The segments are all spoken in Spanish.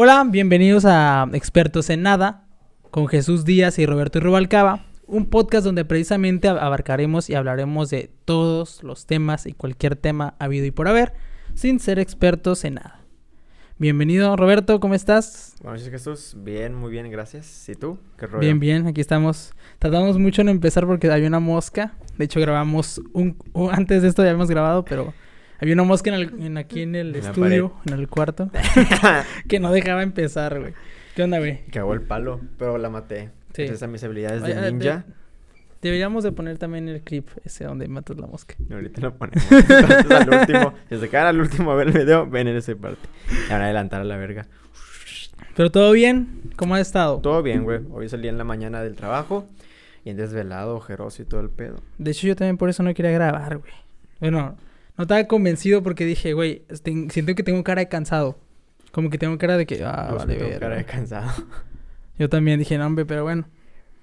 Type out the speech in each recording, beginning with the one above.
Hola, bienvenidos a Expertos en Nada con Jesús Díaz y Roberto Rubalcaba, un podcast donde precisamente abarcaremos y hablaremos de todos los temas y cualquier tema habido y por haber, sin ser expertos en nada. Bienvenido, Roberto, ¿cómo estás? Buenas noches, Jesús. Bien, muy bien, gracias. ¿Y tú? ¿Qué rollo? Bien, bien, aquí estamos. Tardamos mucho en empezar porque había una mosca. De hecho, grabamos un... antes de esto ya habíamos grabado, pero había una mosca en, aquí en el estudio, en el cuarto, que no dejaba empezar, güey. ¿Qué onda, güey? Cagó el palo, pero la maté. Sí. Gracias a mis habilidades de ninja. deberíamos de poner también el clip ese donde matas la mosca. Ahorita lo ponemos. Entonces, al último, desde que al último a ver el video, ven en esa parte. Y ahora adelantar a la verga. Pero todo bien, ¿cómo ha estado? Todo bien, güey. Hoy salí en la mañana del trabajo y en desvelado, ojeroso y todo el pedo. De hecho, yo también por eso no quería grabar, güey. Bueno, no estaba convencido porque dije, güey, siento que tengo cara de cansado. Como que tengo cara de que, ah, vale, tengo cara de cansado. Yo también dije, no, hombre, pero bueno.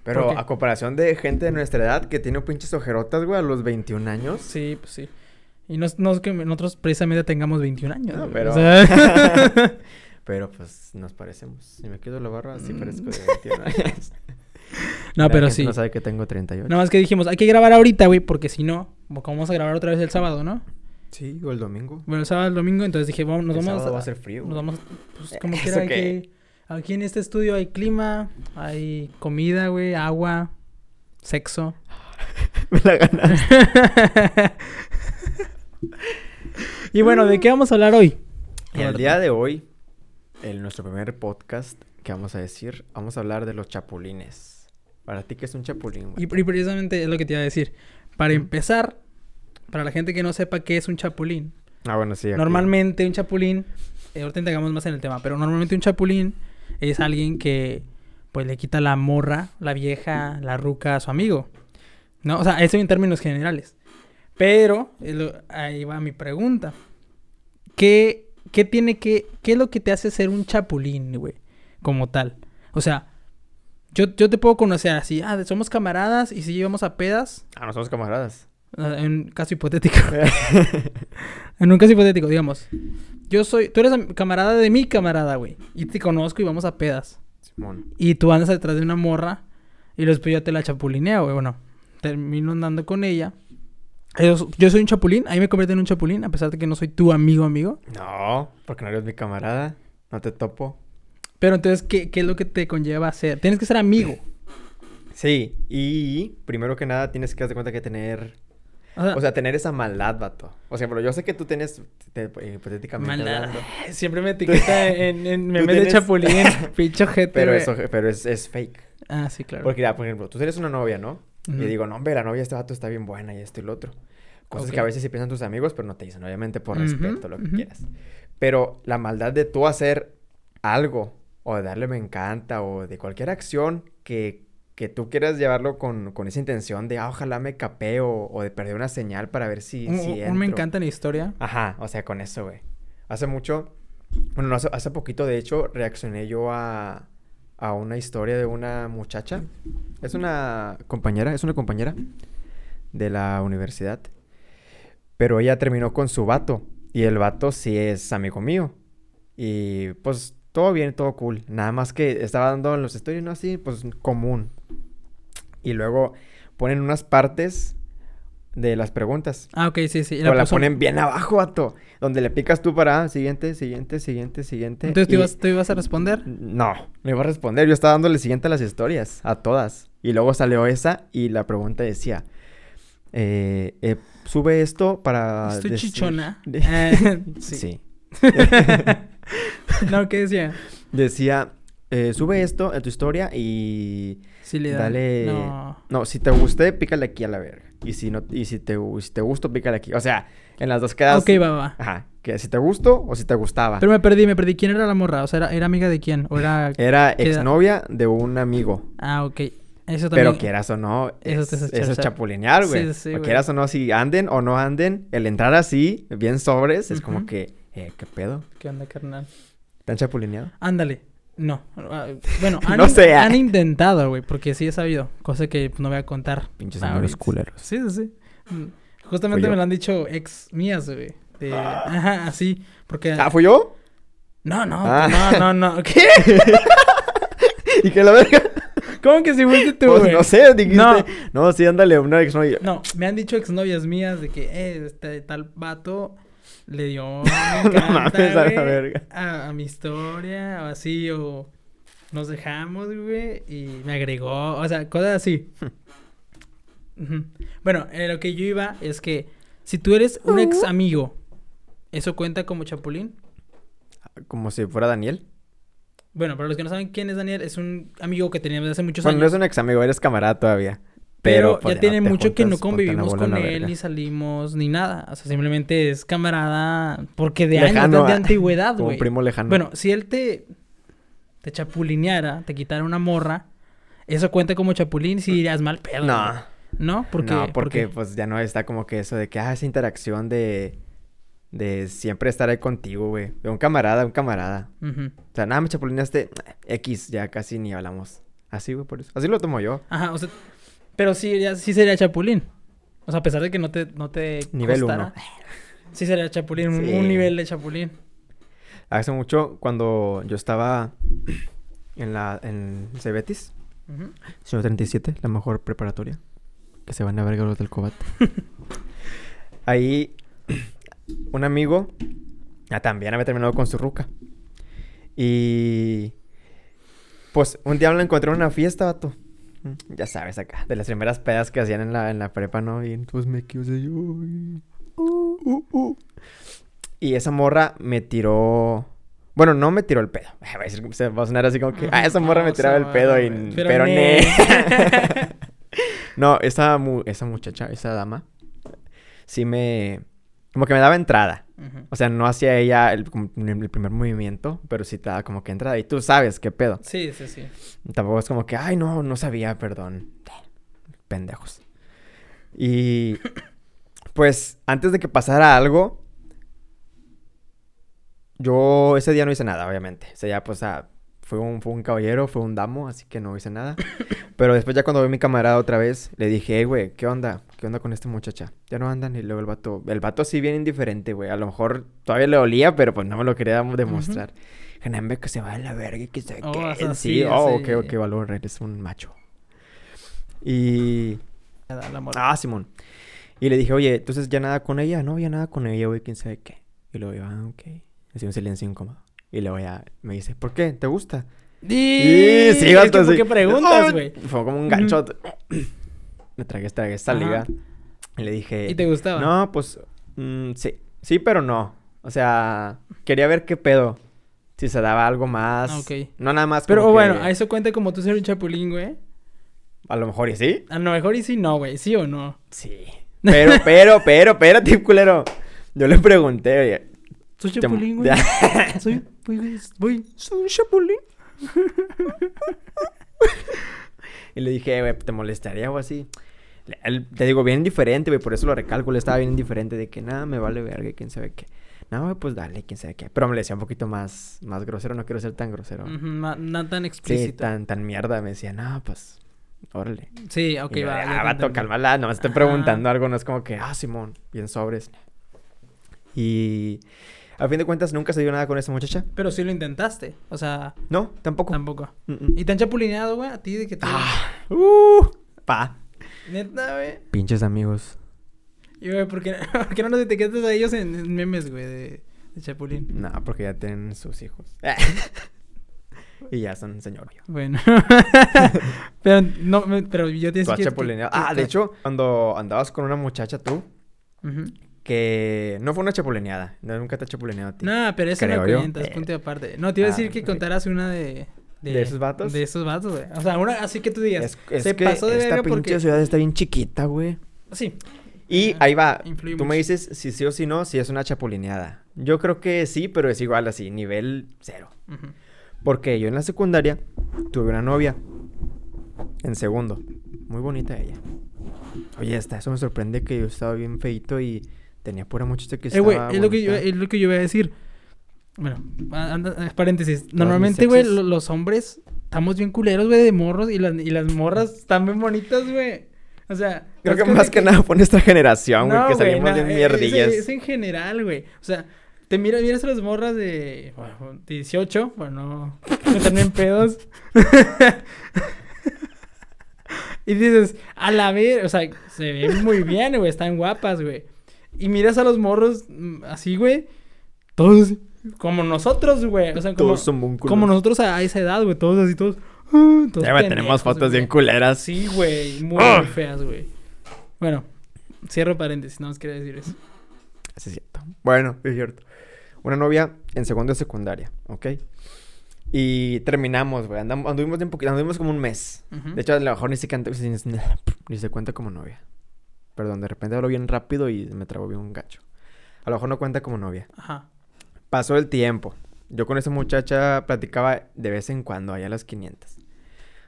Pero a comparación de gente de nuestra edad que tiene pinches ojerotas, güey, a los 21 años. Sí, pues sí. Y no, no es que nosotros precisamente tengamos 21 años. No, pero... pero pues nos parecemos. Si me quedo la barba, sí parezco de 21 años. No, pero sí. No sabe que tengo 38. Nada más que dijimos, hay que grabar ahorita, güey, porque si no, vamos a grabar otra vez el sábado, ¿no? Sí, o el domingo. Bueno, el sábado, el domingo, entonces dije, vamos, nos el vamos va a ser frío. Nos vamos, pues como quiera, hay aquí en este estudio hay clima, hay comida, güey, agua, sexo. Me la ganaste. y bueno, ¿de qué vamos a hablar hoy? El día de hoy, en nuestro primer podcast que vamos a decir, vamos a hablar de los chapulines. Para ti, ¿qué es un chapulín? Y, y precisamente es lo que te iba a decir. Para empezar, para la gente que no sepa qué es un chapulín. Ah, bueno, sí. Normalmente un chapulín, eh, ahorita entregamos más en el tema, pero normalmente un chapulín es alguien que pues le quita la morra, la vieja, la ruca a su amigo. ¿No? O sea, eso en términos generales. Pero, ahí va mi pregunta. ¿Qué, qué tiene que, qué es lo que te hace ser un chapulín, güey? Como tal. O sea, yo, yo te puedo conocer así, ah, somos camaradas y si llevamos a pedas. Ah, no somos camaradas. Ah, en un caso hipotético. en un caso hipotético, digamos. Yo soy. Tú eres camarada de mi camarada, güey. Y te conozco y vamos a pedas. Simón. Y tú andas detrás de una morra. Y después yo te la chapulineo, güey. Bueno, termino andando con ella. Yo, soy un chapulín. Ahí me convierte en un chapulín. A pesar de que no soy tu amigo, amigo. No, porque no eres mi camarada. No te topo. Pero entonces, ¿qué, qué es lo que te conlleva a ser? Tienes que ser amigo. Sí, y primero que nada tienes que darte cuenta que tener o sea, tener esa maldad, vato. O sea, pero yo sé que tú tienes, hipotéticamente maldad. Siempre me etiqueta en, en memes de chapulín, pincho gente. Pero, eso, pero es, es, fake. Ah, sí, claro. Porque, por ejemplo, tú tienes una novia, ¿no? Y digo, no, hombre, la novia de este vato está bien buena y esto y lo otro. Cosas que a veces sí piensan tus amigos, pero no te dicen, obviamente, por respeto, lo que quieras. Pero la maldad de tú hacer algo, o de darle me encanta, o de cualquier acción que que tú quieras llevarlo con, con esa intención de, ah, ojalá me capeo o de perder una señal para ver si... si me encanta la historia. Ajá, o sea, con eso, güey. Hace mucho, bueno, no, hace, hace, poquito, de hecho, reaccioné yo a, a una historia de una muchacha. Es una compañera, es una compañera de la universidad. Pero ella terminó con su vato. Y el vato sí es amigo mío. Y pues todo bien, todo cool. Nada más que estaba dando los stories, ¿no? Así, pues común. Y luego ponen unas partes de las preguntas. Ah, ok, sí, sí. O la, ponen bien abajo, vato. Donde le picas tú para ah, siguiente, siguiente, siguiente, siguiente. Entonces, ¿tú, ibas, ibas, a responder? No, no iba a responder. Yo estaba dándole siguiente a las historias, a todas. Y luego salió esa y la pregunta decía... Eh, eh, sube esto para... Estoy chichona. Eh, sí. sí. no, ¿qué decía? Decía, eh, sube esto a tu historia y sí, le dale. No. no. si te gusté, pícale aquí a la verga. Y si no, y si te, si te gustó, pícale aquí. O sea, en las dos quedas. Ok, va, va. Ajá. Que si te gustó o si te gustaba. Pero me perdí, me perdí. ¿Quién era la morra? O sea, ¿era, amiga de quién? ¿O era. Era exnovia de un amigo. Ah, ok. Eso también. Pero quieras o no, eso, es, eso es chapulinear, güey. Sí, sí, o quieras o no, si anden o no anden, el entrar así, bien sobres, es como que, eh, ¿qué pedo? ¿Qué onda, carnal? ¿Te han chapulineado? Ándale. No. Ah, bueno, han, han intentado, güey, porque sí he sabido. Cosa que no voy a contar. Pinches amigos culeros. Sí, sí, sí. Mm, justamente me lo han dicho ex mías, güey. De... Ah. Ajá, así. Porque... ¿Ah, fui yo? No, no, Ah. no, no, no. ¿Qué? ¿Y que la verga? ¿Cómo que si fuiste tú, Pues güey? no sé, dijiste. No. No, sí, ándale, una exnovia. No, me han dicho exnovias mías de que, eh, este tal vato le dio me encanta, mames, a la güey, verga. a, a mi historia, o así, o nos dejamos, güey, y me agregó, o sea, cosas así. Bueno, eh, lo que yo iba es que si tú eres un ex amigo, ¿eso cuenta como chapulín? Como si fuera Daniel. Bueno, para los que no saben quién es Daniel, es un amigo que teníamos desde hace muchos Bueno, no años. es un ex amigo, eres camarada todavía. Pero, pues, ya tiene no mucho que no convivimos con él, verga. ni salimos, ni nada. O sea, simplemente es camarada porque de Lejano, años, de ah. antigüedad, güey. un primo lejano. Bueno, si él te, te chapulineara, te quitara una morra, eso cuenta como chapulín si dirías mal pedo. No. ¿No? Porque, no, porque pues ya no está como que eso de que, ah, esa interacción de, de siempre estar ahí contigo, güey. De un camarada, un camarada. O sea, nada, me chapulineaste X, ya casi ni hablamos. Así, güey, por eso. Así lo tomo yo. Ajá, o sea, pero sí, ya- sí sería chapulín. O sea, a pesar de que no te, no te Nivel costara, Sí sería chapulín, un- Sí. un nivel de chapulín. Hace mucho, cuando yo estaba en la en Cebetis, señor 37, la mejor preparatoria. Que se van a ver los del Cobat. Ahí, un amigo, ah, también había terminado con su ruca. Y. Pues un día me lo encontré en una fiesta, vato. Ya sabes, acá, de las primeras pedas que hacían en la, en la prepa, ¿no? Y entonces me quedé yo. y- uh, uh, uh. Y esa morra me tiró. Bueno, no me tiró el pedo. Va a, decir, va a sonar así como que. Ah, esa morra me tiraba el pedo y. Pero, Pero ne. ne. no, esa, mu- esa muchacha, esa dama. Sí me. Como que me daba entrada. O sea, no hacía ella el primer movimiento, pero sí te daba como que entrada. Y tú sabes qué pedo. Sí, sí, sí. Tampoco es como que, ay, no, no sabía, perdón. Pendejos. Y pues antes de que pasara algo, yo ese día no hice nada, obviamente. Ese día, pues, ah, fue un, fue un caballero, fue un damo, así que no hice nada. Pero después ya cuando vi a mi camarada otra vez, le dije, hey, güey, ¿qué onda? ¿Qué onda con esta muchacha? Ya no andan. Y luego el vato, el vato sí bien indiferente, güey. A lo mejor todavía le olía, pero pues no me lo quería demostrar. Genambe que se va a la verga y que se... Oh, que- sí, sí, oh, ok, ok, valor, eres un macho. Y... Ah, Simón. Y le dije, oye, entonces ya nada con ella. No había nada con ella, güey, quién sabe qué. Y luego yo, ah, ok. Así un silencio incómodo. Y luego ya me dice, ¿por qué? ¿Te gusta? Sí, que ¿por sí. qué preguntas, güey? Fue como un gancho. Me tragué esta, esta Ajá. liga. Y le dije... ¿Y te gustaba? No, pues... mm, sí. Sí, pero no. O sea, quería ver qué pedo. Si se daba algo más. Ah, ok. No nada más Pero como bueno, que- a eso cuenta como tú ser un chapulín, güey. A lo mejor y sí. A lo mejor y sí no, güey. ¿Sí o no? Sí. Pero, pero, pero, espérate, culero. Yo le pregunté, oye. Soy chapulín, güey. Soy... Voy, voy... Soy un chapulín. y le dije, güey, ¿te molestaría o así? Él- te digo, bien indiferente, güey, por eso lo recalco. Le estaba bien indiferente de que nada, me vale verga, quién sabe qué. No, pues dale, quién sabe qué. Pero me le decía un poquito más, más grosero, no quiero ser tan grosero. No tan Sí, explícito. tan, tan mierda. Me decía, no, pues, órale. Sí, ok, va. ah, vato, cálmala, no me estoy preguntando algo, no es como que, ah, Simón, bien sobres. Y a fin de cuentas nunca se dio nada con esa muchacha. Pero sí lo intentaste. O sea, No, tampoco. tampoco. Mm, mm. ¿Y te han chapulineado, güey? A ti de que te... Ah, uh, pa. Neta, güey. Pinches amigos. Y, güey, ¿por qué, por qué no nos etiquetas a ellos en, en memes, güey, de, de chapulín? No, porque ya tienen sus hijos. y ya son señor. Bueno. pero no, pero yo te decía Ah, de hecho, cuando andabas con una muchacha tú, que no fue una chapulineada. No, nunca te ha chapulineado a ti. No, pero eso no Creo yo. cuenta, es Eh. punto y aparte. No, te iba a Ah, decir que contaras una de... ¿De esos vatos? De esos vatos, güey. O sea, una así que tú digas. Es, es se que pasó de esta pinche porque... ciudad está bien chiquita, güey. Sí. Y ahí va. Tú me dices si sí o si no, si es una chapulineada. Yo creo que sí, pero es igual así, nivel cero. Porque yo en la secundaria tuve una novia. En segundo. Muy bonita ella. Oye, hasta eso me sorprende que yo estaba bien feito y tenía pura muchacha que Eh, güey, estaba es lo que, yo, bonita. es lo que yo iba a decir. Bueno, anda- paréntesis. Normalmente, güey, los hombres estamos bien culeros, güey, de morros y las, y las morras están bien bonitas, güey. O sea... Creo que más que nada por esta generación, güey, No, que salimos no, eh, mierdillas. Es, es en general, güey. O sea, Te miras, miras a las morras de bueno, 18, bueno, no meterme en pedos. y dices, a la vez, o sea, se ven muy bien, güey, están guapas, güey. Y miras a los morros mm, así, güey, todos como nosotros, güey. O sea, como, Todos como nosotros a esa edad, güey, todos así, todos. ah, todos Ya, güey, tenemos fotos bien güey. culeras. Sí, güey, muy, Ah. muy feas, güey. Bueno, cierro paréntesis, no más quería decir eso. Es cierto. Bueno, es cierto. Una novia en segundo de secundaria, ¿ok? Y terminamos, güey. Anduvimos un poquito, anduvimos como un mes. De hecho, a lo mejor ni se, canta, ni, ni se cuenta como novia. Perdón, de repente hablo bien rápido y me trabo bien un gacho. A lo mejor no cuenta como novia. Ajá. Pasó el tiempo. Yo con esa muchacha platicaba de vez en cuando, allá a las 500.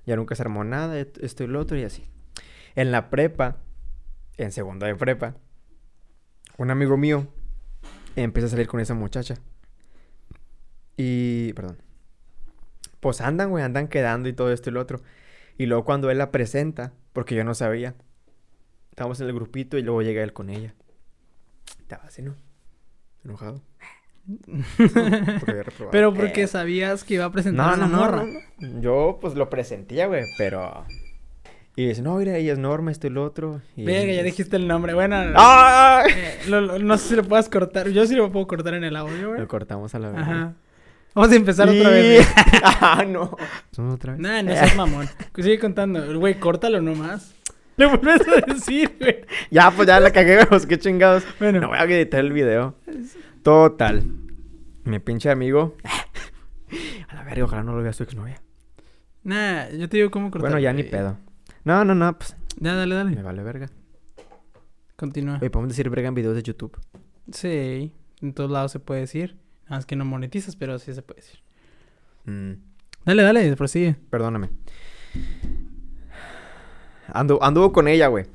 Ya nunca se armó nada, esto y lo otro y así. En la prepa, en segundo de prepa, un amigo mío empieza a salir con esa muchacha. Y, perdón. Pues andan, güey, andan quedando y todo esto y lo otro. Y luego cuando él la presenta, porque yo no sabía, estábamos en el grupito y luego llega él con ella. Estaba así, ¿no? Enojado. Porque. Pero porque Eh, sabías que iba a presentar no, a la no, no, morra. no, no. Yo, pues, lo presentía, güey, pero... Y dice, no, mira, ella es Norma, esto y lo otro. Y Verga, ya dijiste el nombre. Bueno, ¡Ah! eh, lo- lo- no sé si lo puedas cortar. Yo sí lo puedo cortar en el audio, güey. Lo cortamos a la vez. Ajá. Vamos a empezar otra vez. güey. ah, no. ¿Son otra vez? Nah, no seas mamón. Sigue contando. Güey, córtalo nomás. Le vuelves a decir, güey. Ya, pues ya la cagué, pues, qué chingados. Bueno. No voy a editar el video. Total. Mi pinche amigo. a la verga, ojalá no lo vea su exnovia. Nah, yo te digo cómo cortar. Bueno, ya ni güey. pedo. No, no, no, pues, Ya, dale, me dale. vale verga. Continúa. Oye, podemos decir verga en videos de YouTube. Sí, en todos lados se puede decir. Nada más que no monetizas, pero sí se puede decir. Mm. Dale, dale, prosigue. Perdóname. Andu anduvo con ella, güey.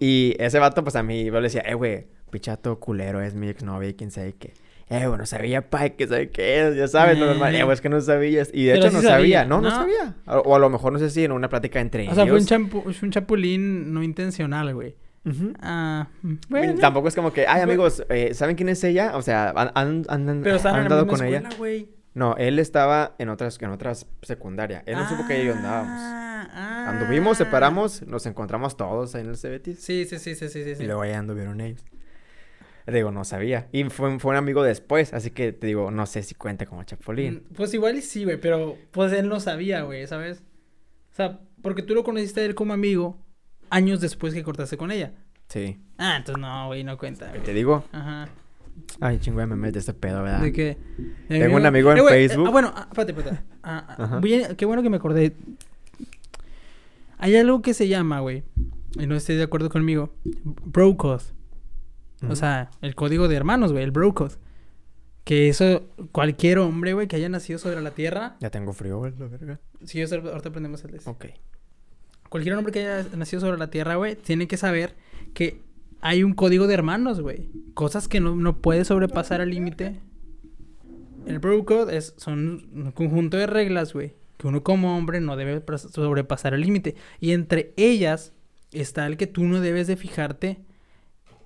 Y ese vato, pues a mí, yo le decía, eh, güey, pichato culero, es mi exnovia y quién sabe qué. Eh, güey, no sabía, pa, que sabe qué es, ya sabes, lo normal. Eh, güey, es que no sabías. Y de Pero hecho sí no sabía. sabía, No, no, ¿no? sabía. O, o a lo mejor, no sé si en una plática entre O ellos. sea, fue un, champu- fue un chapulín no intencional, güey. Ah, mm, bueno. Tampoco es como que, ay, amigos, eh, ¿saben quién es ella? O sea, han, han, han, Pero han en la andado con escuela, ella. No, él estaba en otras, en otras secundaria. Él no supo que ellos andábamos. Ah, ah. Anduvimos, separamos, nos encontramos todos ahí en el. Sí, sí, sí, sí, sí, sí. sí. Y luego ahí anduvieron ellos. Te digo, no sabía. Y fue, fue un amigo después, así que te digo, no sé si cuenta como Chapulín. Mm, Pues igual y sí, güey, pero pues él no sabía, güey, ¿sabes? O sea, porque tú lo conociste a él como amigo años después que cortaste con ella. Sí. Ah, entonces no, güey, no cuenta. ¿Qué te digo? Ajá. Ay, chingo de memes de este pedo, ¿verdad? De de Tengo un amigo en Eh, eh, Facebook. ah, bueno, ah, espérate, espérate. Ah, ah, qué bueno que me acordé. Hay algo que se llama, güey, y no estés de acuerdo conmigo, O sea, el código de hermanos, güey, el bro code. Que eso, cualquier hombre, güey, que haya nacido sobre la tierra. Ya tengo frío, güey, la verga. Si yo ahorita aprendemos el de ese. Ok. Cualquier hombre que haya nacido sobre la tierra, güey, tiene que saber que hay un código de hermanos, güey. Cosas que no, no puede sobrepasar el límite. El bro code es, son un conjunto de reglas, güey, que uno como hombre no debe sobrepasar el límite. Y entre ellas está el que tú no debes de fijarte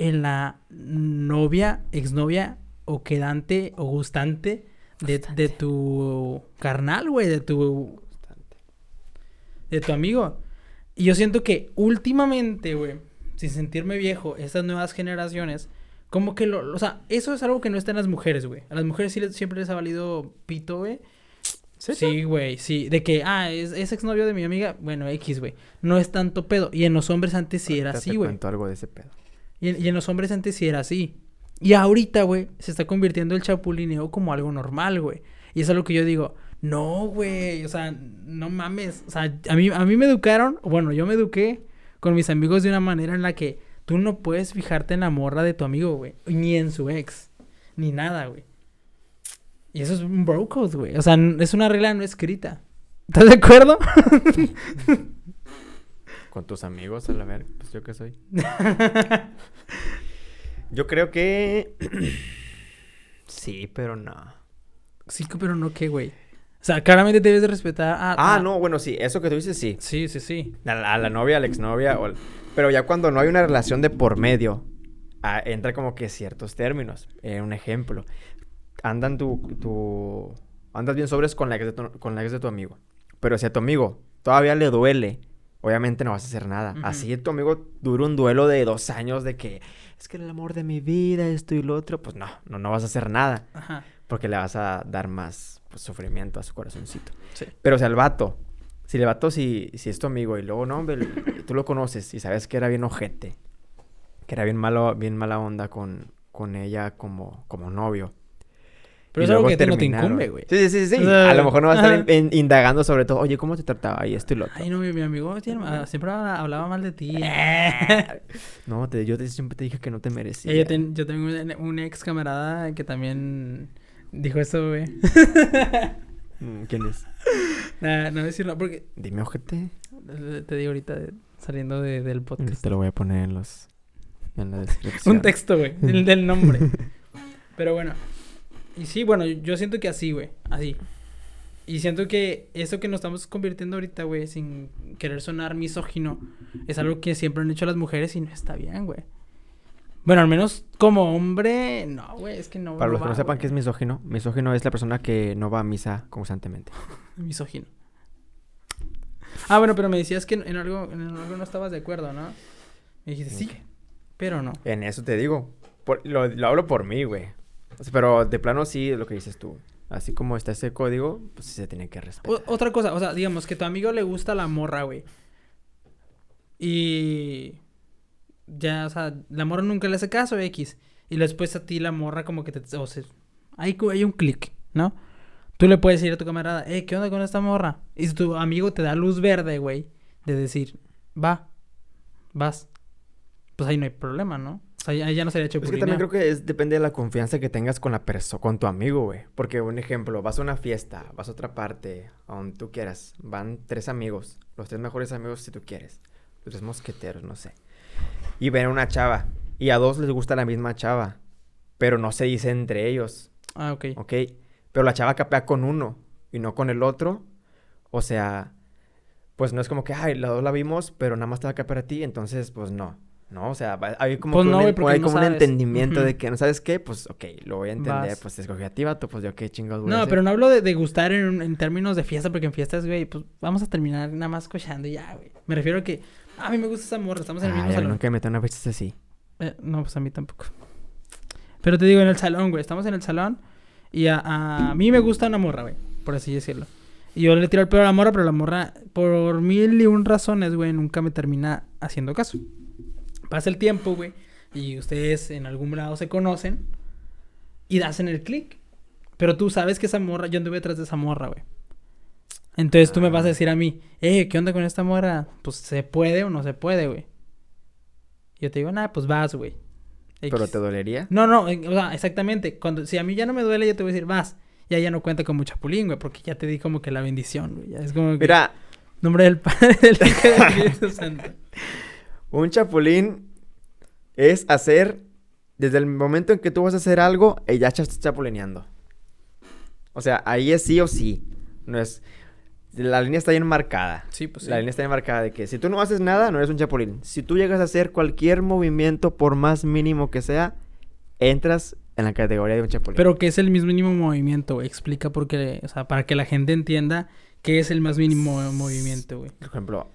en la novia, exnovia o quedante o gustante de, de tu carnal, güey, de tu de tu amigo. Y yo siento que últimamente, güey, sin sentirme viejo, estas nuevas generaciones, como que lo, o sea, eso es algo que no está en las mujeres, güey. A las mujeres sí les- siempre les ha valido pito, güey. Sí, güey, sí. De que, ah, es, es exnovio de mi amiga, bueno, X, güey. No es tanto pedo. Y en los hombres antes sí era así, güey. cuento algo de ese pedo. Y, en- los hombres antes sí era así. Y ahorita, güey, se está convirtiendo el chapulineo como algo normal, güey. Y eso es lo que yo digo. No, güey, o sea, no mames. O sea, a mí, a mí me educaron, bueno, yo me eduqué con mis amigos de una manera en la que tú no puedes fijarte en la morra de tu amigo, güey. Ni en su ex. Ni nada, güey. Y eso es un bro code, güey. O sea, es una regla no escrita. ¿Estás de acuerdo? Con tus amigos, a la verga, pues yo qué soy. Yo creo que... sí, pero no. sí, pero no qué, güey. O sea, claramente debes de respetar a... Ah, a- no, bueno, sí, eso que tú dices, sí. Sí, sí, sí. A la, a la novia, a la exnovia, o... Pero ya cuando no hay una relación de por medio, ah, entra como que ciertos términos. Eh, un ejemplo. Andan tu, tu... Andas bien sobres con la, ex de tu, con la ex de tu amigo. Pero si a tu amigo todavía le duele, obviamente no vas a hacer nada. Así tu amigo dura un duelo de dos años de que es que el amor de mi vida, esto y lo otro, pues no, no, no vas a hacer nada. Ajá. Porque le vas a dar más pues, sufrimiento a su corazoncito. Sí. Pero o sea, el vato, si el vato si, si es tu amigo y luego, no, hombre, tú lo conoces y sabes que era bien ojete, que era bien malo, bien mala onda con, con ella como, como novio. Pero es algo que a ti no te incumbe, güey. Sí, sí, sí, sí. O sea, a lo mejor no vas a estar in- in- indagando sobre todo, oye, ¿cómo te trataba? Y esto y lo otro. Ay, no, mi, mi amigo siempre habla- hablaba mal de ti. No, te- yo te- siempre te dije que no te merecía. Eh, yo, ten- yo tengo un, un ex camarada que también dijo eso, güey. Mm, ¿Quién es? Nah, no decirlo porque Dime, ojete. te digo ahorita saliendo de- del podcast. Te lo voy a poner en los... En la descripción. Un texto, güey, del, del nombre. Pero bueno. Y sí, bueno, yo siento que así, güey. Así. Y siento que eso que nos estamos convirtiendo ahorita, güey, sin querer sonar misógino, es algo que siempre han hecho las mujeres y no está bien, güey. Bueno, al menos como hombre, no, güey, es que no. Para los que va, no sepan güey. qué es misógino, misógino es la persona que no va a misa constantemente. Misógino. Ah, bueno, pero me decías que en algo, en algo no estabas de acuerdo, ¿no? Me dijiste, ¿En sí, pero no. En eso te digo. Por- lo, lo hablo por mí, güey. Pero de plano sí, lo que dices tú. Así como está ese código, pues sí se tiene que respetar. Otra cosa, o sea, digamos que tu amigo le gusta la morra, güey. Y ya, o sea, la morra nunca le hace caso, X. Y después a ti la morra como que te... O sea, hay, hay un clic, ¿no? Tú le puedes decir a tu camarada, eh, ¿qué onda con esta morra? Y si tu amigo te da luz verde, güey, de decir, va, vas. Pues ahí no hay problema, ¿no? O sea, ahí ya no sería Es que también creo que es, depende de la confianza que tengas con la persona, con tu amigo, güey. Porque, un ejemplo, vas a una fiesta, vas a otra parte, a donde tú quieras. Van tres amigos, los tres mejores amigos si tú quieres. Los tres mosqueteros, no sé. Y ven a una chava. Y a dos les gusta la misma chava. Pero no se dice entre ellos, Ah, ok. ¿ok? Pero la chava capea con uno y no con el otro. O sea, pues no es como que, ay, la dos la vimos, pero nada más te va a capear a ti. Entonces, pues no. No, o sea, hay como, Pues que no, un, güey, hay no como un sabes. entendimiento de Ujú. que, ¿no sabes qué? Pues, ok, lo voy a entender. Vas. Pues escogí a ti, vato. Pues yo qué chingados a No, pero no hablo de, de gustar en, en términos de fiesta, porque en fiestas, güey, pues vamos a terminar nada más cochando y ya, güey. Me refiero a que "Ah, a mí me gusta esa morra, estamos en el Ay, mismo a salón. nunca me meto una fiesta así. Eh, no, pues a mí tampoco. Pero te digo, en el salón, güey, estamos en el salón y a, a mí me gusta una morra, güey, por así decirlo. Y yo le tiro el pedo a la morra, pero la morra, por mil y un razones, güey, nunca me termina haciendo caso. Pasa el tiempo, güey, y ustedes en algún lado se conocen y hacen el clic. Pero tú sabes que esa morra, yo anduve detrás de esa morra, güey. Entonces tú me vas a Ah. decir a mí, eh, ¿qué onda con esta morra? Pues se puede o no se puede, güey. Yo te digo, nada, pues vas, güey. ¿Pero te dolería? No, no, o sea, exactamente. Cuando, si a mí ya no me duele, yo te voy a decir, vas. Ya ya no cuenta como chapulín, güey, porque ya te di como que la bendición, güey. Ya es como que... Mira, Nombre del Padre, del Hijo del Espíritu Santo. un chapulín es hacer... Desde el momento en que tú vas a hacer algo, eh, ya estás chapulineando. O sea, ahí es sí o sí. No es... La línea está bien marcada. Sí, pues sí. La línea está bien marcada de que si tú no haces nada, no eres un chapulín. Si tú llegas a hacer cualquier movimiento, por más mínimo que sea, entras en la categoría de un chapulín. Pero que es el mismo mínimo movimiento, güey. Explica por qué, o sea, para que la gente entienda qué es el más mínimo movimiento, güey. Por ejemplo,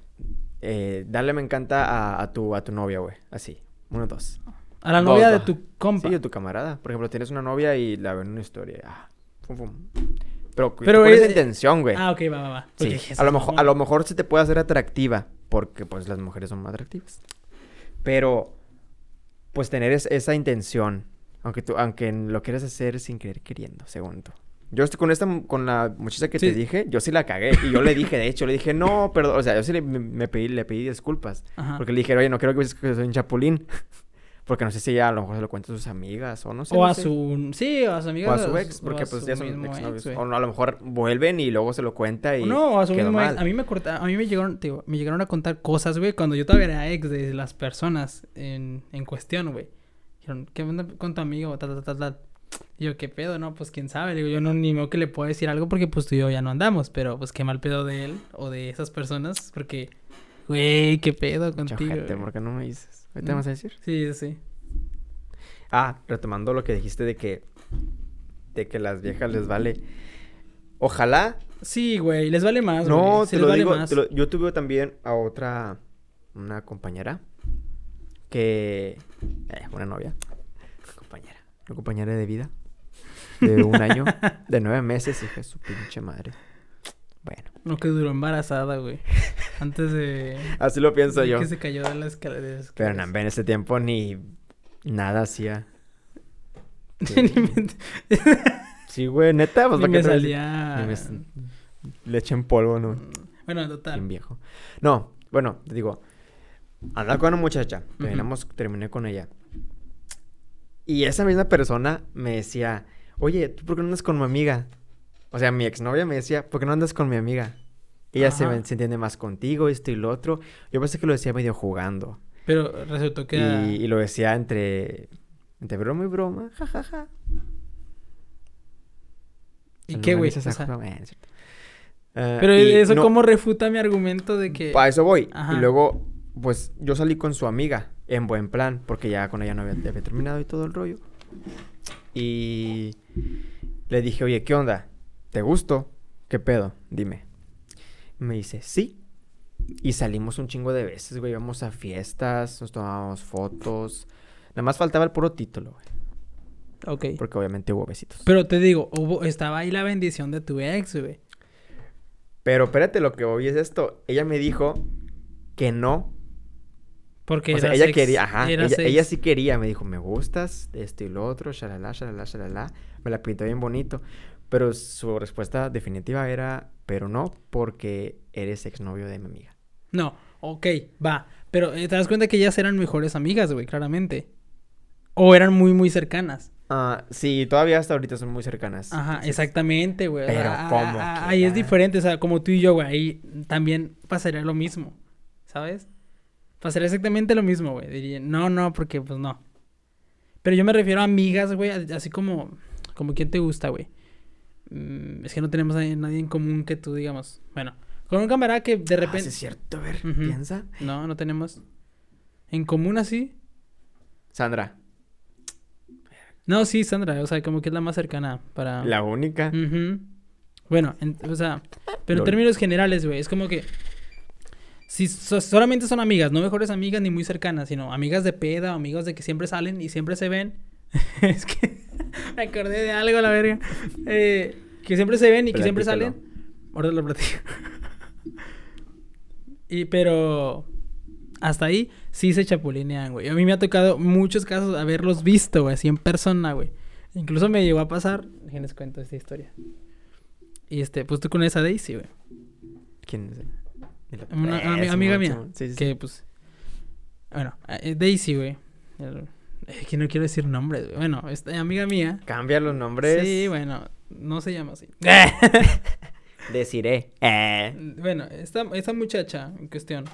eh, darle me encanta a, a tu, a tu novia, güey. Así. Uno, dos. A la Dos, novia de tu compa. Sí, de tu camarada. Por ejemplo, tienes una novia y la ven en una historia. Ah, pum, pum. Pero, Pero, eh, intención, güey. Ah, ok, va, va, va. Sí, a lo, "Esa mejor, mamón". a lo mejor se te puede hacer atractiva, porque pues las mujeres son más atractivas. Pero, pues tener es- esa intención, aunque tú, aunque lo quieras hacer sin querer queriendo, según tú. Yo estoy con esta, con la muchacha que Sí. te dije, yo sí la cagué. Y yo le dije, de hecho, le dije, no, perdón, o sea, yo sí le, me, pedí, le pedí disculpas. Ajá. Porque le dije, oye, no quiero que pienses que soy un chapulín. Porque no sé si ella a lo mejor se lo cuenta a sus amigas o no sé. O no a sé. su... Sí, o a su amiga. O a su ex, porque pues ya son ex, o no, a lo mejor vuelven y luego se lo cuenta y O No, a su mismo ex. A mí me corta, a mí me llegaron, digo, me llegaron a contar cosas, güey, cuando yo todavía era ex de las personas en, en cuestión, güey. Dijeron, ¿qué onda con tu amigo? Tal, tal, tal, tal. Y yo, ¿qué pedo? No, pues quién sabe. Digo, yo no ni modo que le puedo decir algo porque pues tú y yo ya no andamos, pero pues qué mal pedo de él o de esas personas, porque, güey, qué pedo Mucha contigo. gente. ¿por qué no me dices? ¿Ahorita me Mm. vas a decir? Sí, sí. Ah, retomando lo que dijiste de que. De que las viejas les vale. Ojalá. Sí, güey, les vale más, No, güey. Sí te les lo vale digo. más. te lo- yo tuve también a otra. Una compañera. Que. Eh, una novia. Compañera. Una compañera de vida. De un año. de nueve meses. Hija de su pinche madre. Bueno. No, que duró embarazada, güey. Antes de... Así lo pienso de yo. que se cayó de las escaleras. Pero no, en ese tiempo ni. Nada hacía. Sí, güey, neta. Pues, ni ¿para me salía... Ni me Leche en polvo, ¿no? Bueno, Bien total. viejo. No, bueno, te digo, andaba con una muchacha, terminamos, terminé con ella. Y esa misma persona me decía, oye, ¿tú por qué no andas con mi amiga? O sea, mi exnovia me decía, ¿por qué no andas con mi amiga? Ella se, entiende más contigo, esto y lo otro. Yo pensé que lo decía medio jugando. Pero resultó que... Y, y lo decía entre, entre broma y broma, jajaja. ¿Y No qué, me güey? Ah, pero y eso no- cómo refuta mi argumento de que... A eso voy. Ajá. Y luego, pues yo salí con su amiga en buen plan, porque ya con ella no había, había terminado y todo el rollo. Y le dije, oye, ¿qué onda? ¿Te gusto? ¿Qué pedo? Dime. Me dice, sí. Y salimos un chingo de veces, güey. Íbamos a fiestas, nos tomábamos fotos. Nada más faltaba el puro título, güey. Ok. Porque obviamente hubo besitos. Pero te digo, hubo, estaba ahí la bendición de tu ex, güey. Pero espérate, lo que voy es esto. Ella me dijo que no Porque O sea, eras ella quería, ajá, ella, ella sí quería, me dijo, me gustas, esto y lo otro, shalala, shalala, shalala, me la pintó bien bonito, pero su respuesta definitiva era, pero no, porque eres exnovio de mi amiga. No, ok, va. Pero eh, te das cuenta que ellas eran mejores amigas, güey, claramente. O eran muy, muy cercanas. Ah, sí, todavía hasta ahorita son muy cercanas. Ajá, entonces- exactamente, güey. Pero ¿cómo a- que Ahí es diferente, o sea, como tú y yo, güey. Ahí también pasaría lo mismo, ¿sabes? Pasaría exactamente lo mismo, güey. Diría, no, no, porque pues no. Pero yo me refiero a amigas, güey, así como, como quién te gusta, güey. Mm, es que no tenemos a nadie en común que tú, digamos. Bueno, con un camarada que de Ah, repente... sí es cierto, a ver, Ujú. piensa. No, no tenemos. ¿En común así? Sandra, No, sí, Sandra, o sea, como que es la más cercana para... la única. Ujú. Bueno, en- o sea, pero en términos generales, güey, es como que... Si so- solamente son amigas, no mejores amigas ni muy cercanas, sino amigas de peda amigos de que siempre salen y siempre se ven. es que me acordé de algo, la verga. Eh, que siempre se ven y que siempre salen. Ahora lo platico. y pero hasta ahí sí se chapulinean, güey. A mí me ha tocado muchos casos haberlos visto, güey, así en persona, güey. Incluso me llegó a pasar, déjenles cuento esta historia. Y este, pues tú con esa Daisy, güey. ¿Quién es? Una amiga mía. Sí, sí. Que pues. Bueno, eh, Daisy, güey. Es que no quiero decir nombres. Bueno, esta amiga mía. Cambia los nombres. Sí, bueno, no se llama así. Deciré. Eh. Bueno, esta, esta muchacha en cuestión.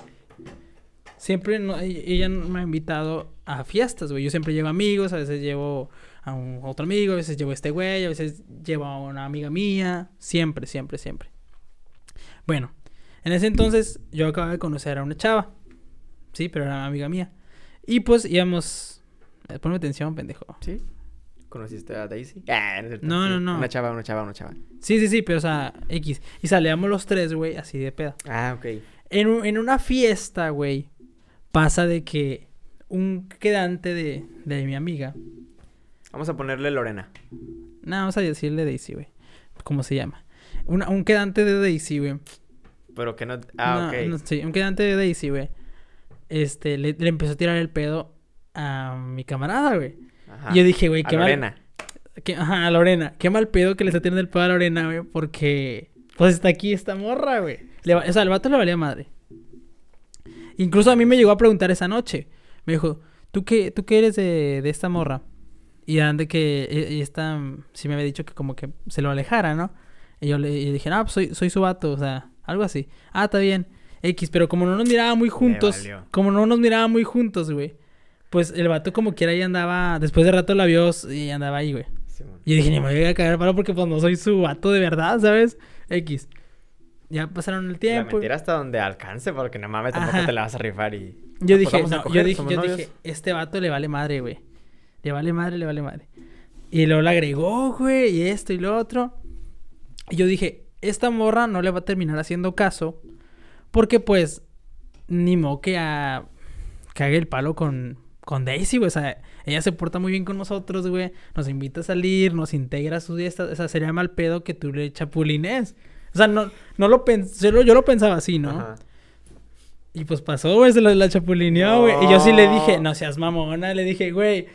Siempre no, e- ella me ha invitado a fiestas, güey. Yo siempre llevo amigos, a veces llevo a un otro amigo, a veces llevo a este güey, a veces llevo a una amiga mía. Siempre, siempre, siempre. Bueno, en ese entonces yo acababa de conocer a una chava. Sí, pero era amiga mía. Y pues íbamos. Eh, Ponme atención, pendejo. ¿Sí? ¿Conociste a Daisy? Ah, no, es. No, no, no. Una chava, una chava, una chava. Sí, sí, sí, pero o sea, X. Y salíamos los tres, güey, así de peda. Ah, ok. En, en una fiesta, güey, pasa de que un quedante de, de mi amiga. Vamos a ponerle Lorena. No, vamos a decirle Daisy, güey. ¿Cómo se llama? Una- un quedante de Daisy, güey. Pero que no. Ah, No, ok. no, sí, un quedante de Daisy, güey. Este, le, le empezó a tirar el pedo a mi camarada, güey. Ajá. Y yo dije, güey, A qué mal. Lorena. que- ajá, a Lorena. Qué mal pedo que le está tirando el pedo a Lorena, güey. Porque, pues está aquí esta morra, güey. Le o sea, al vato le valía madre. Incluso a mí me llegó a preguntar esa noche. Me dijo, ¿tú qué, tú qué eres de, de esta morra? Y eran de que e- y esta sí me había dicho que como que se lo alejara, ¿no? Y yo le y dije, ah, pues soy, soy su vato, o sea, algo así. Ah, está bien. X, pero como no nos miraba muy juntos, como no nos miraba muy juntos, güey, pues el vato como quiera ahí andaba, después de rato la vio y andaba ahí, güey. Simón. Y dije, ni me voy a cagar paro porque pues no soy su vato de verdad, ¿sabes? X. Ya pasaron el La tiempo. mentira hasta donde alcance, porque no mames, tampoco Ajá. te la vas a rifar y. Yo Ah, dije, no, coger, yo dije, yo novios. dije, este vato le vale madre, güey. Le vale madre, le vale madre. Y luego la agregó, güey, y esto y lo otro. Y yo dije, esta morra no le va a terminar haciendo caso. Porque pues, ni modo que a... cague el palo con, con Daisy, güey. O sea, ella se porta muy bien con nosotros, güey. Nos invita a salir, nos integra a su fiesta. O sea, sería mal pedo que tú le chapulines. O sea, no, no lo pensé, yo, lo- pensaba así, ¿no? Ajá. Y pues pasó, güey, se la, la chapulineó, güey. Y yo sí le dije, No. seas mamona. Le dije, güey,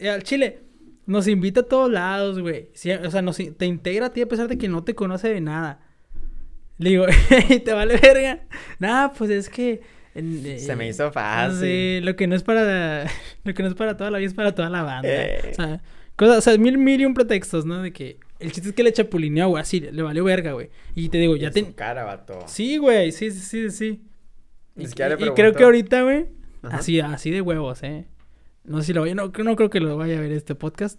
eh, al chile, nos invita a todos lados, güey. Sí, o sea, nos, te integra a ti a pesar de que no te conoce de nada. Le digo, "Ey, ¿te vale verga? Nada, pues es que... eh, Se me hizo fácil. Sí, lo que no es para... Lo que no es para toda la vida es para toda la banda. Eh. O sea, cosas, o sea, mil, mil y un pretextos, ¿no? De que... El chiste es que le chapulineó, güey, así, le valió verga, güey. Y te digo, ya te... cara, vato. Sí, güey, sí, sí, sí, sí. Y, creo que ahorita, güey, así, así de huevos, ¿eh? No sé si lo vaya, no, no creo que lo vaya a ver este podcast.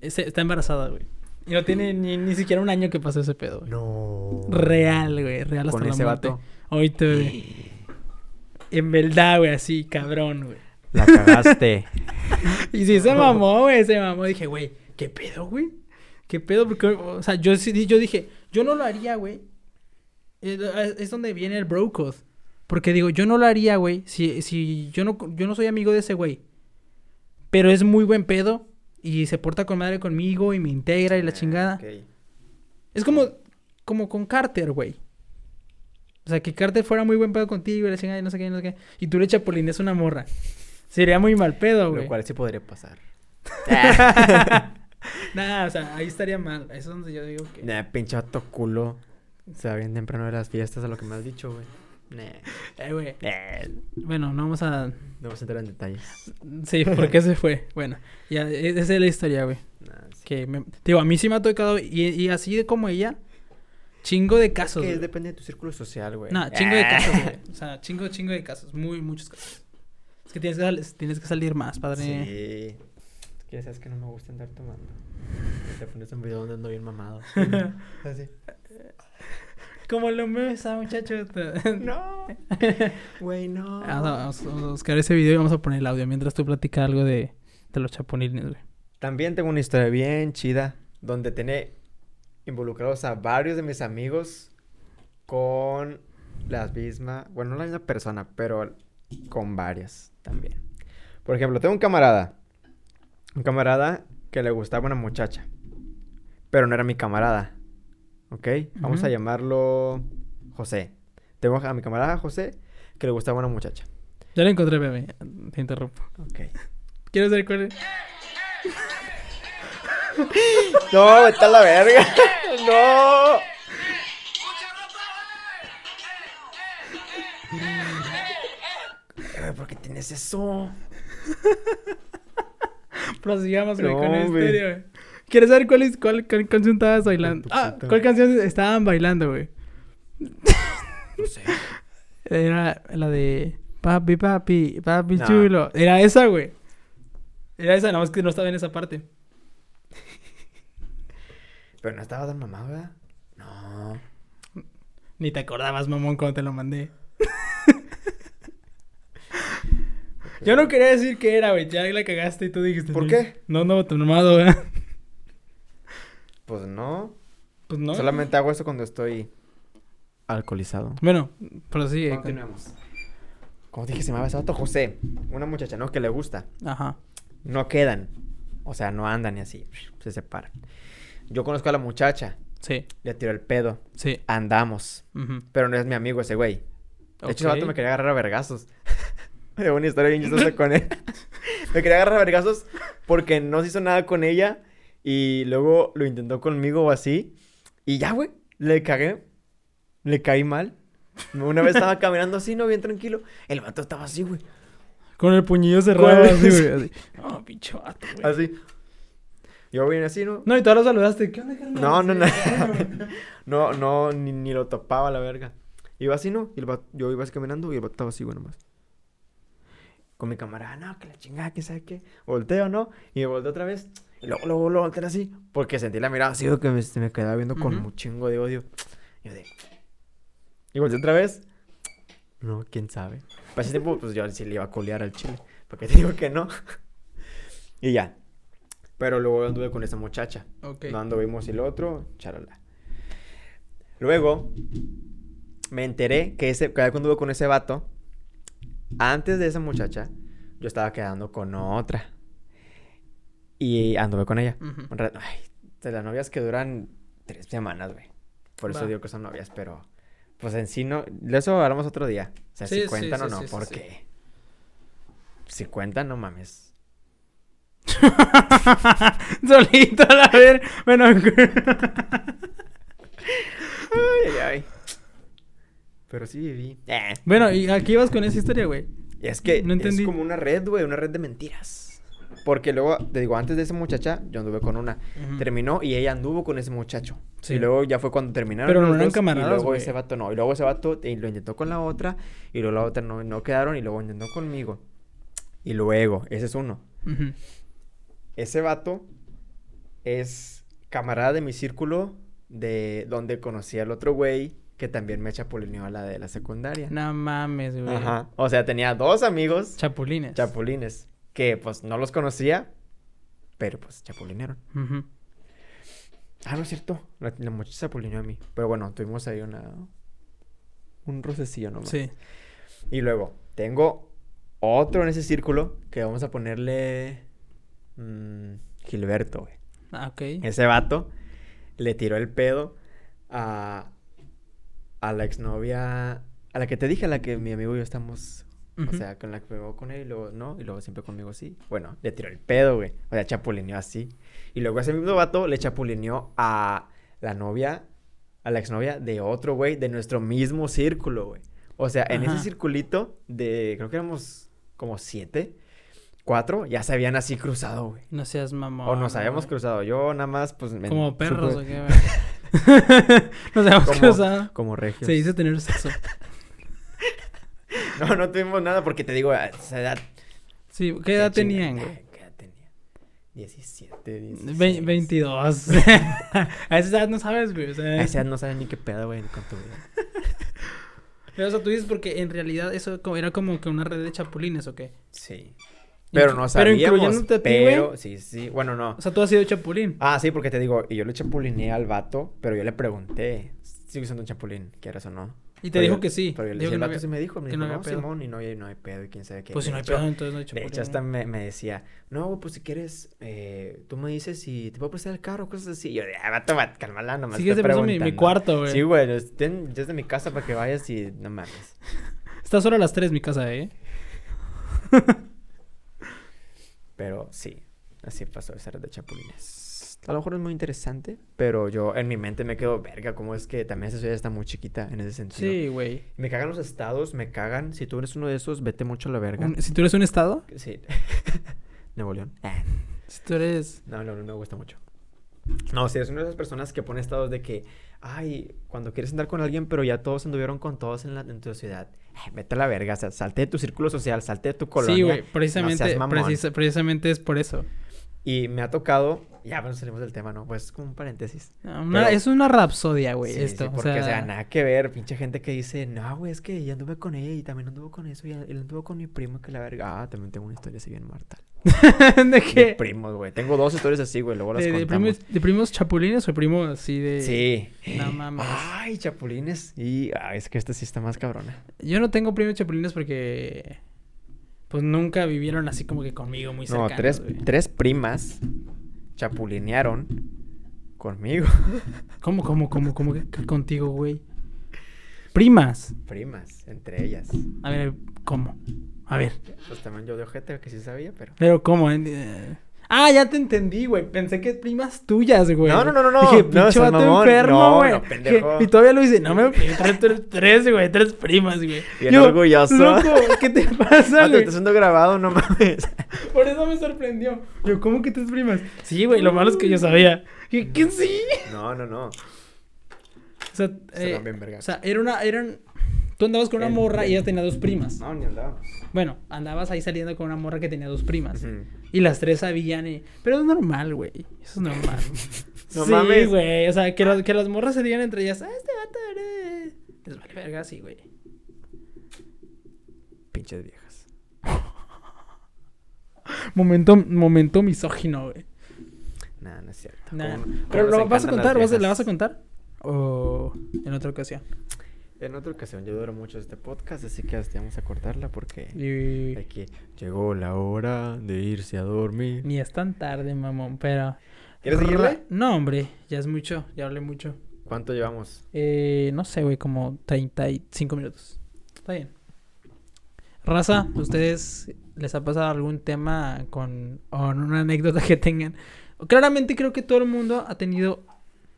Está embarazada, güey. Y no tiene ni, ni siquiera un año que pasó ese pedo, güey. No. Real, güey, real hasta Con la ese muerte. vato. Ahorita, güey. En verdad, güey, así, cabrón, güey. La cagaste. Y sí, se mamó, güey, se mamó. Dije, güey, ¿qué pedo, güey? ¿Qué pedo? Porque, o sea, yo, yo dije, yo no lo haría, güey. Es, es donde viene el bro code. Porque digo, yo no lo haría, güey, si, si yo, no, yo no soy amigo de ese güey. Pero es muy buen pedo y se porta con madre conmigo y me integra y la chingada. Ok. Es como, como con Carter, güey. O sea, que Carter fuera muy buen pedo contigo y la chingada y no sé qué, no sé qué. Y tú le chapulines una morra. Sería muy mal pedo, güey. Lo cual sí podría pasar. Nah, o sea, ahí estaría mal. Eso es donde yo digo que. Nah, pinche vato culo. Se va bien temprano de las fiestas a lo que me has dicho, güey. Nah. Eh, güey. Nah. Bueno, no vamos a. No vamos a entrar en detalles. Sí, ¿por qué se fue? Bueno, ya, e- esa es la historia, güey. Nah, sí. Que me... Digo, a mí sí me ha tocado. Y, y así de como ella, chingo de casos. Es que depende de tu círculo social, güey. No, chingo de casos, güey. O sea, chingo, chingo de casos. Muy, muchos casos. Es que tienes que, sal- tienes que salir más, padre. Sí. Es que ya sabes que no me gusta andar tomando. Te pones un video donde ando bien mamado. Así. Como lo mesa, muchachos. No. Güey, no. A- vamos a buscar ese video y vamos a poner el audio mientras tú platicas algo de, de los chapulines, güey. También tengo una historia bien chida donde tiene involucrados a varios de mis amigos con la misma, bueno, no la misma persona, pero con varias también. Por ejemplo, tengo un camarada, un camarada que le gustaba una muchacha, pero no era mi camarada, ¿ok? Vamos a llamarlo José. Tengo a mi camarada José que le gustaba una muchacha. Ya lo encontré, bebé. Te interrumpo. Ok. ¿Quieres saber cuál es? No, a la verga. No. Eh, ¿Por qué tienes eso? Prosigamos, güey, No, con güey. güey. ¿Quieres saber cuál, es, cuál, cuál canción estabas bailando? Ah. ¿cuál canción estaban bailando, güey? No sé. Era la de Papi, papi, papi No. chulo. Era esa, güey. Era esa, nada más que no estaba en esa parte. Pero no estaba tan mamado, ¿verdad? No. Ni te acordabas, mamón, cuando te lo mandé. Yo no quería decir qué era, güey. Ya la cagaste y tú dijiste. ¿Por "Sí". qué? No, no, tu mamado, güey. Pues no. Pues no. Solamente hago eso cuando estoy alcoholizado. Bueno, prosigue. con- Continuemos. Como dije, se me ese vato José. Una muchacha, ¿no? Que le gusta. Ajá. No quedan. O sea, no andan y así. Se separan. Yo conozco a la muchacha. Sí, Le tiro el pedo. sí. Andamos. Pero no es mi amigo ese güey. De hecho, ese vato me quería agarrar a vergazos. Tengo una historia bien chistosa con él. me quería agarrar a vergazos porque no se hizo nada con ella. Y luego lo intentó conmigo o así. Y ya, güey. Le cagué. Le caí mal. Una vez estaba caminando así, no bien tranquilo. El vato estaba así, güey. Con el puñillo cerrado, así, güey. así. No, pinche vato, güey. Así. Yo bien así, ¿no? No, y tú lo saludaste. ¿Qué onda, carnal? No, no, no. No, no, ni, ni lo topaba la verga. Iba así, ¿no? Y el vato- yo iba así caminando y el vato estaba así, güey, nomás. Con mi camarada, no, que la chingada, que sabe qué. Volteo, ¿no? Y me volteo otra vez. Y luego, luego lo volteé así. Porque sentí la mirada así, que me, se me quedaba viendo con un chingo de odio. Y yo de... Y volteé otra vez. No, quién sabe. Para ese tiempo, pues yo sí le iba a colear al chile. Porque te digo que no. Y ya. Pero luego anduve con esa muchacha. Ok. No anduvimos y el otro, charala. Luego, me enteré que ese, cada vez que anduve con ese vato, antes de esa muchacha, yo estaba quedando con otra. Y anduve con ella. Ujú. Un rato- Ay, de las novias que duran tres semanas, güey. Por eso Va. digo que son novias, pero pues en sí no. De eso hablamos otro día. O sea, Sí, si cuentan sí, o no, sí, porque. Si cuentan, no mames. Solito a la ver. Bueno, Ay, ay, ay. Pero sí viví. Eh. bueno, ¿y aquí vas con esa historia, güey? Y es que No entendí. es como una red, güey, una red de mentiras. Porque luego, te digo, antes de esa muchacha, yo anduve con una. Terminó y ella anduvo con ese muchacho. Sí. Y luego ya fue cuando terminaron. Pero no eran dos, camaradas, Y luego ese vato no. Y luego ese vato eh, lo intentó con la otra. Y luego la otra no, no quedaron. Y luego intentó conmigo. Y luego, ese es uno. Ujú. Ese vato es camarada de mi círculo de donde conocí al otro güey que también me chapulineó a la de la secundaria. No mames, güey. Ajá. O sea, tenía dos amigos Chapulines. chapulines que pues no los conocía, pero pues chapulinearon. Ujú. Ah, no es cierto. La, la muchacha chapulineó a mí. Pero bueno, tuvimos ahí una un rocecillo nomás. Sí. Y luego, tengo otro en ese círculo que vamos a ponerle mm, Gilberto, güey. Ah, ok. Ese vato le tiró el pedo a, a la exnovia, a la que te dije, a la que mi amigo y yo estamos, o sea, con la que pegó con él y luego no, y luego siempre conmigo sí. Bueno, le tiró el pedo, güey. O sea, chapulineó así. Y luego ese mismo vato le chapulineó a la novia, a la exnovia de otro güey de nuestro mismo círculo, güey. O sea, en ese circulito de, creo que éramos como siete, cuatro, ya se habían así cruzado, güey. No seas mamón. O nos habíamos güey. cruzado. Yo nada más, pues... me- Como perros, supe- ¿o qué, güey? Nos habíamos Como- cruzado. Como regios. Se dice tener sexo. No, no tuvimos nada porque te digo, a esa edad... Sí, ¿qué edad tenían, güey? ¿Qué edad tenía? 17, 16. Ve- 22. a esa edad no sabes, güey. O sea, A esa edad no sabes ni qué pedo, güey, con tu vida. Pero, o sea, tú dices porque en realidad eso era como que una red de chapulines, ¿o qué? Sí. Pero no pero sabíamos. incluyéndote a ti, pero, güey. sí, sí. Bueno, no. O sea, tú has sido chapulín. Ah, sí, porque te digo, y yo le chapulineé al vato, pero yo le pregunté, ¿sigue siendo un chapulín? ¿Quieres o no? y te Pero dijo yo- que sí. Pero yo le dije, el no vato había- sí me dijo, me dijo, no no, había pedo". Simón, y no, y no hay pedo, y quién sabe qué. Pues si no De hay hecho, pedo, entonces no hay De chapulín. hecho, hasta me, me decía, no, pues si quieres, eh, tú me dices si te puedo prestar el carro, cosas así. Y yo, ah, vato, vato, cálmala, nomás Sí, que paso mi, mi preguntando". cuarto, güey. Sí, güey, estén desde mi casa para que vayas y no mames. Está solo a las 3 mi casa, ¿eh? Pero sí, así pasó esa red de chapulines. A lo mejor es muy interesante, pero yo en mi mente me quedo, verga, ¿cómo es que también esa ciudad está muy chiquita en ese sentido? Sí, güey. Me cagan los estados, me cagan. Si tú eres uno de esos, vete mucho a la verga. Si tú eres un estado, Sí. Nuevo León. si tú eres... No, no, no me gusta mucho. No, si eres una de esas personas que pone estados de que, ay, cuando quieres andar con alguien, pero ya todos anduvieron con todos en, la, en tu ciudad. Ay, vete a la verga, o sea, salte de tu círculo social, salte de tu colonia. Sí, güey. precisamente es por eso. Y me ha tocado, ya bueno, salimos del tema, ¿no? Pues como un paréntesis. Una- Pero- es una rapsodia, güey, Sí, sí, esto. porque, o, sea, nada que ver, pinche gente que dice, no, güey, es que ya anduve con ella y también anduvo con eso y él anduvo con mi primo, que la verga. Ah, también tengo una historia así bien mortal. ¿De De qué? primos, güey. Tengo dos historias así, güey, luego las ¿De, de contamos. primos, ¿De primos chapulines o primos así de...? Sí. No mames. Ay, chapulines. Y ay, es que esta sí está más cabrona. Yo no tengo primos chapulines porque... Pues nunca vivieron así como que conmigo muy No, cercanos, tres, güey. tres primas chapulinearon conmigo. ¿Cómo, cómo, cómo, cómo que que contigo, güey? Primas. primas, entre ellas. A ver, ¿cómo? A ver. Pues también yo de ojete, que sí sabía, pero... Pero ¿cómo? Eh, Ah, ya te entendí, güey. Pensé que primas tuyas, güey. No, no, no, no, no. Dije, No, pinche seas vato enfermo, No, güey. no. Que- Y todavía lo dice, no me tres, tres, tres, güey, tres primas, güey. Bien orgulloso. Loco, ¿qué te pasa, Ah, te güey? está siendo grabado, no mames. Por eso me sorprendió. Yo, ¿cómo que tres primas? Sí, güey, lo malo es que yo sabía. ¿Qué, qué sí? No, no, no. O sea, Se eh, bien vergas. o sea, era una, eran... Tú andabas con una El- morra y ella tenía dos primas. No, ni andábamos. Bueno, andabas ahí saliendo con una morra que tenía dos primas. Ujú. Y las tres sabían, y... pero es normal, güey. Eso es normal. No sí, mames. güey. O sea, que, las- que las morras se digan entre ellas, ah, este vato eres-". Les vale verga, sí, güey. Pinches viejas. momento, momento misógino, güey. Nah, no es cierto. Nah. Pero lo vas a contar, ¿Vas a- ¿la vas a contar? ¿O en otra ocasión? En otra ocasión, yo duro mucho este podcast, así que hasta vamos a cortarla porque Y... aquí llegó la hora de irse a dormir. Ni es tan tarde, mamón, pero... ¿Quieres seguirle? No, hombre, ya es mucho, ya hablé mucho. ¿Cuánto llevamos? Eh, no sé, güey, como 35 minutos. Está bien. Raza, ¿ustedes les ha pasado algún tema con o una anécdota que tengan? Claramente creo que todo el mundo ha tenido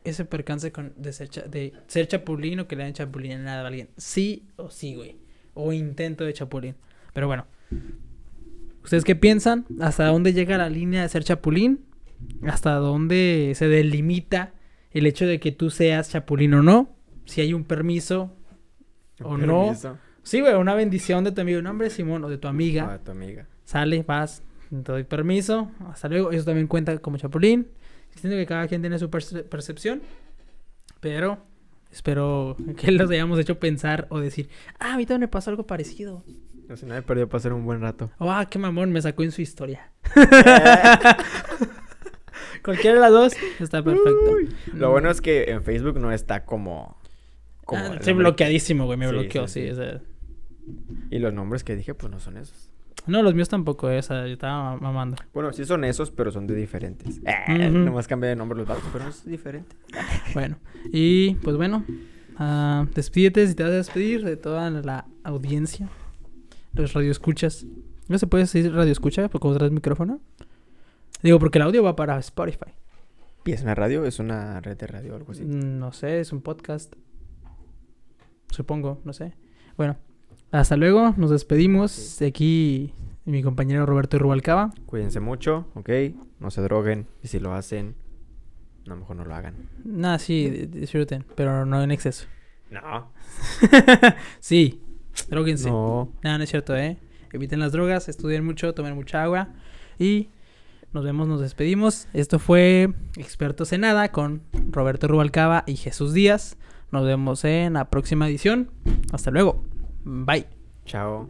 ese percance con de ser, cha- de ser chapulín o que le den chapulín a alguien. Sí o sí, güey. O intento de chapulín. Pero bueno. ¿Ustedes qué piensan? ¿Hasta dónde llega la línea de ser chapulín? ¿Hasta dónde se delimita el hecho de que tú seas chapulín o no? Si hay un permiso o no. Permiso. Sí, güey, una bendición de tu amigo. No, hombre, Simón, o de tu amiga. Ah, tu amiga. Sale, vas, te doy permiso. Hasta luego. Eso también cuenta como chapulín. Siento que cada quien tiene su perce- percepción. Pero espero que los hayamos hecho pensar o decir, ah, a mí también me pasó algo parecido. No sé, no me perdió pasar un buen rato. O, ah, qué mamón, me sacó en su historia. Cualquiera de las dos está perfecto. Uy. Lo bueno es que en Facebook no está como... como Ah, estoy bloqueadísimo, güey. Me Sí, bloqueó, sí, sí. sí. o sea. Y los nombres que dije, pues no son esos. No, los míos tampoco, eh, o sea, yo estaba mamando. Bueno, sí son esos, pero son de diferentes. Eh, Ujú. Nomás cambié de nombre los vatos, pero es diferente. Bueno, y pues bueno, ah, despídete si te vas a despedir de toda la audiencia, los radioescuchas. ¿No se puede decir radioescucha porque traes micrófono? Digo, porque el audio va para Spotify. ¿Y es una radio? ¿Es una red de radio o algo así? Mm, No sé, es un podcast. Supongo, no sé. Bueno, hasta luego, nos despedimos. Aquí mi compañero Roberto Rubalcaba. Cuídense mucho, ¿ok? No se droguen. Y si lo hacen, no, a lo mejor no lo hagan. Nada, sí, di- disfruten, pero no en exceso. No. sí, droguense. No. No, no es cierto, ¿eh? Eviten las drogas, estudien mucho, tomen mucha agua. Y nos vemos, nos despedimos. Esto fue Expertos en Nada con Roberto Rubalcaba y Jesús Díaz. Nos vemos en la próxima edición. Hasta luego. Bye. Chao.